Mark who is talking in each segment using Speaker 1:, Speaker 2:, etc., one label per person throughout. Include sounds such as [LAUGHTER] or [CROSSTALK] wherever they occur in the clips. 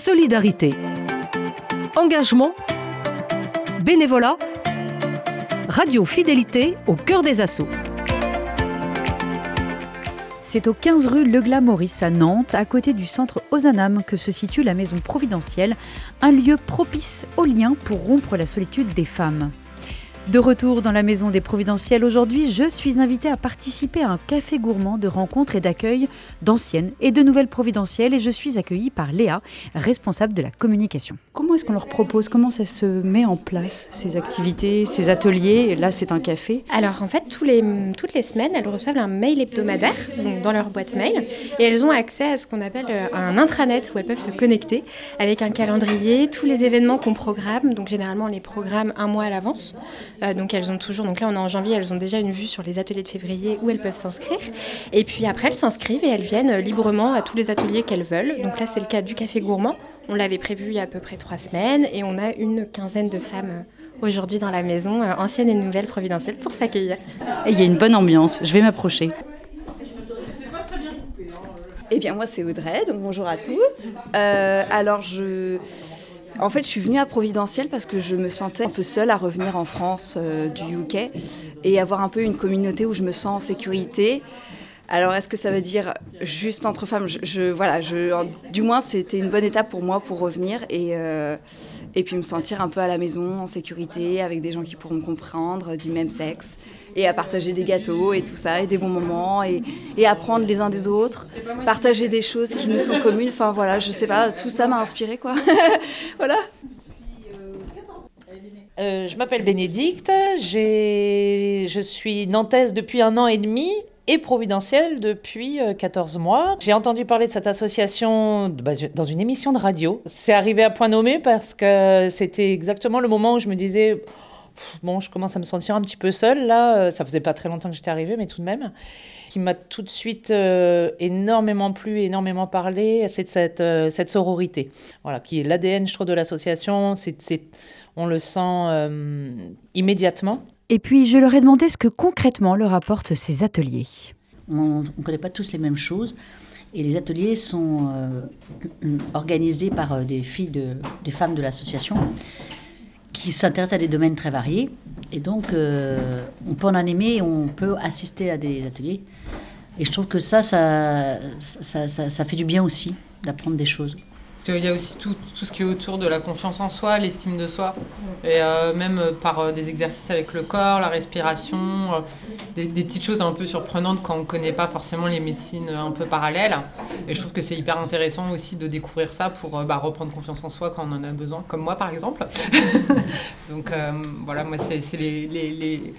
Speaker 1: solidarité, engagement, bénévolat, radio fidélité au cœur des assauts.
Speaker 2: C'est au 15 rue Legla Maurice à Nantes, à côté du centre Ozanam, que se situe la maison providentielle, un lieu propice au lien pour rompre la solitude des femmes. De retour dans la maison des Providentielles aujourd'hui, je suis invitée à participer à un café gourmand de rencontres et d'accueil d'anciennes et de nouvelles Providentielles et je suis accueillie par Léa, responsable de la communication. Comment est-ce qu'on leur propose? Comment ça se met en place, ces activités, ces ateliers? Là, c'est un café.
Speaker 3: Alors, en fait, tous les, toutes les semaines, elles reçoivent un mail hebdomadaire donc dans leur boîte mail et elles ont accès à ce qu'on appelle euh, un intranet où elles peuvent se connecter avec un calendrier, tous les événements qu'on programme. Donc, généralement, on les programme un mois à l'avance. Euh, donc elles ont toujours, donc là on est en janvier, elles ont déjà une vue sur les ateliers de février où elles peuvent s'inscrire. Et puis après elles s'inscrivent et elles viennent librement à tous les ateliers qu'elles veulent. Donc là c'est le cas du café gourmand. On l'avait prévu il y a à peu près trois semaines et on a une quinzaine de femmes aujourd'hui dans la maison, euh, anciennes et nouvelles providentielles, pour s'accueillir.
Speaker 2: Et il y a une bonne ambiance, je vais m'approcher.
Speaker 4: Eh bien moi c'est Audrey, donc bonjour à toutes. Euh, alors je... En fait, je suis venue à Providentiel parce que je me sentais un peu seule à revenir en France euh, du UK et avoir un peu une communauté où je me sens en sécurité. Alors, est-ce que ça veut dire juste entre femmes? Je, voilà, Du moins, c'était une bonne étape pour moi pour revenir et, euh, et puis me sentir un peu à la maison, en sécurité, avec des gens qui pourront me comprendre, du même sexe et à partager des gâteaux et tout ça, et des bons moments, et, apprendre les uns des autres, partager des choses qui nous sont communes. Enfin voilà, je sais pas, tout ça m'a inspiré quoi. [LAUGHS] voilà.
Speaker 5: Euh, je m'appelle Bénédicte, je suis nantaise depuis un an et demi et providentielle depuis 14 euh, mois. J'ai entendu parler de cette association dans une émission de radio. C'est arrivé à point nommé parce que c'était exactement le moment où je me disais bon, je commence à me sentir un petit peu seule là. Euh, ça faisait pas très longtemps que j'étais arrivée, mais tout de même, qui m'a tout de suite euh, énormément plu, énormément parlé, c'est cette, euh, cette sororité, voilà, qui est l'ADN, je trouve, de l'association. C'est, on le sent immédiatement.
Speaker 2: Et puis, je leur ai demandé ce que concrètement leur apportent ces ateliers.
Speaker 6: On ne connaît pas tous les mêmes choses. Et les ateliers sont organisés par des filles, de, des femmes de l'association qui s'intéressent à des domaines très variés. Et donc, euh, on peut en animer, on peut assister à des ateliers. Et je trouve que ça, ça, ça, ça fait du bien aussi d'apprendre des choses.
Speaker 7: Parce qu'il y a aussi tout, tout, ce qui est autour de la confiance en soi, l'estime de soi, et euh, même euh, par euh, des exercices avec le corps, la respiration, des, petites choses un peu surprenantes quand on ne connaît pas forcément les médecines un peu parallèles. Et je trouve que c'est hyper intéressant aussi de découvrir ça pour bah, reprendre confiance en soi quand on en a besoin, comme moi par exemple. [LAUGHS] Donc voilà, moi c'est les,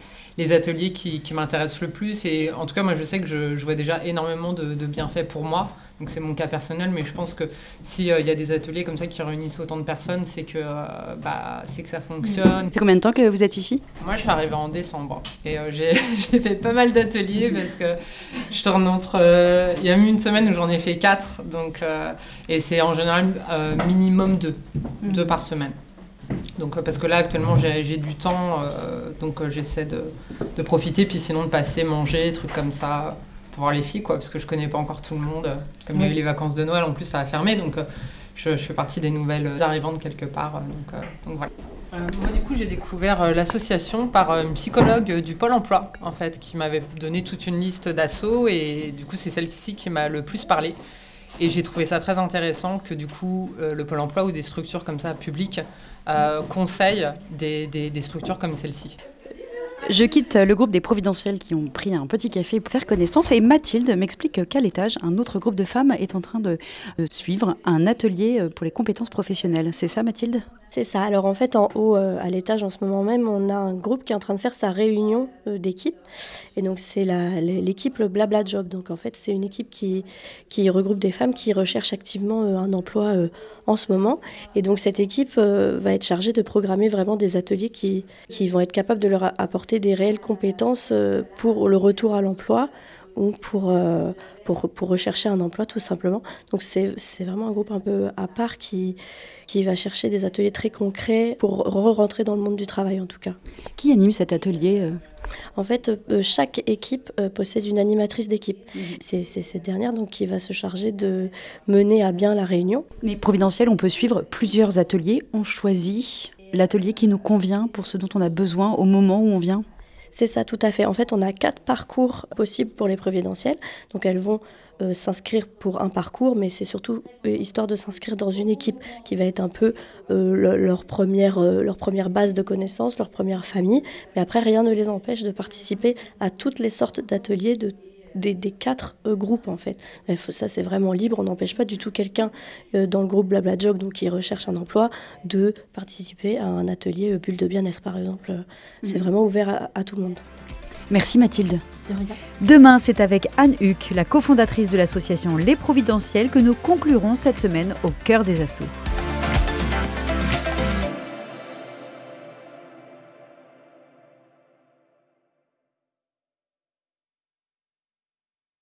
Speaker 7: ateliers qui, qui m'intéressent le plus. Et en tout cas, moi je sais que je, je vois déjà énormément de, de bienfaits pour moi donc c'est mon cas personnel, mais je pense que s'il y a des ateliers comme ça qui réunissent autant de personnes, c'est que, euh, bah, c'est que ça fonctionne. Ça
Speaker 2: fait combien de temps que vous êtes ici?
Speaker 7: Moi, je suis arrivée en décembre. Et euh, [LAUGHS] j'ai fait pas mal d'ateliers parce que je tourne entre... Euh, il y a eu une semaine où j'en ai fait quatre. Donc, et c'est en général minimum deux. Mm. Deux par semaine. Donc, parce que là, actuellement, j'ai du temps, donc j'essaie de, de, profiter, puis sinon de passer, manger, trucs comme ça pour voir les filles, quoi, parce que je connais pas encore tout le monde. Comme il y a eu les vacances de Noël, en plus, ça a fermé, donc euh, je, fais partie des nouvelles arrivantes quelque part. Euh, donc, euh, donc voilà. moi, du coup, j'ai découvert l'association par une psychologue du Pôle emploi, en fait, qui m'avait donné toute une liste d'assauts, et du coup, c'est celle-ci qui m'a le plus parlé. Et j'ai trouvé ça très intéressant que, du coup, le Pôle emploi ou des structures comme ça, publiques, conseillent des, des, structures comme celle-ci.
Speaker 2: Je quitte le groupe des Providentiels qui ont pris un petit café pour faire connaissance et Mathilde m'explique qu'à l'étage, un autre groupe de femmes est en train de suivre un atelier pour les compétences professionnelles. C'est ça Mathilde?
Speaker 8: C'est ça. Alors en fait, en haut, euh, à l'étage, en ce moment même, on a un groupe qui est en train de faire sa réunion euh, d'équipe. Et donc c'est l'équipe Blabla Job. Donc en fait, c'est une équipe qui, qui regroupe des femmes qui recherchent activement euh, un emploi en ce moment. Et donc cette équipe va être chargée de programmer vraiment des ateliers qui, qui vont être capables de leur apporter des réelles compétences pour le retour à l'emploi ou pour, pour, pour, rechercher un emploi tout simplement. Donc c'est vraiment un groupe un peu à part qui, qui va chercher des ateliers très concrets pour re-rentrer dans le monde du travail en tout cas.
Speaker 2: Qui anime cet atelier
Speaker 8: en fait, euh, chaque équipe euh, possède une animatrice d'équipe. Mhm. C'est cette dernière donc, qui va se charger de mener à bien la réunion.
Speaker 2: Mais Providentiel, on peut suivre plusieurs ateliers. On choisit l'atelier qui nous convient pour ce dont on a besoin au moment où on vient?
Speaker 8: C'est ça, tout à fait. En fait, on a quatre parcours possibles pour les providentielles. Donc, elles vont euh, s'inscrire pour un parcours, mais c'est surtout euh, histoire de s'inscrire dans une équipe qui va être un peu euh, leur, première, leur première base de connaissances, leur première famille. Mais après, rien ne les empêche de participer à toutes les sortes d'ateliers de des, quatre groupes en fait. Ça c'est vraiment libre, on n'empêche pas du tout quelqu'un dans le groupe Blabla Job, donc qui recherche un emploi, de participer à un atelier bulle de bien-être par exemple. C'est mmh. vraiment ouvert à tout le monde.
Speaker 2: Merci Mathilde. Demain, c'est avec Anne Huck, la cofondatrice de l'association Les Providentiels, que nous conclurons cette semaine au cœur des assauts.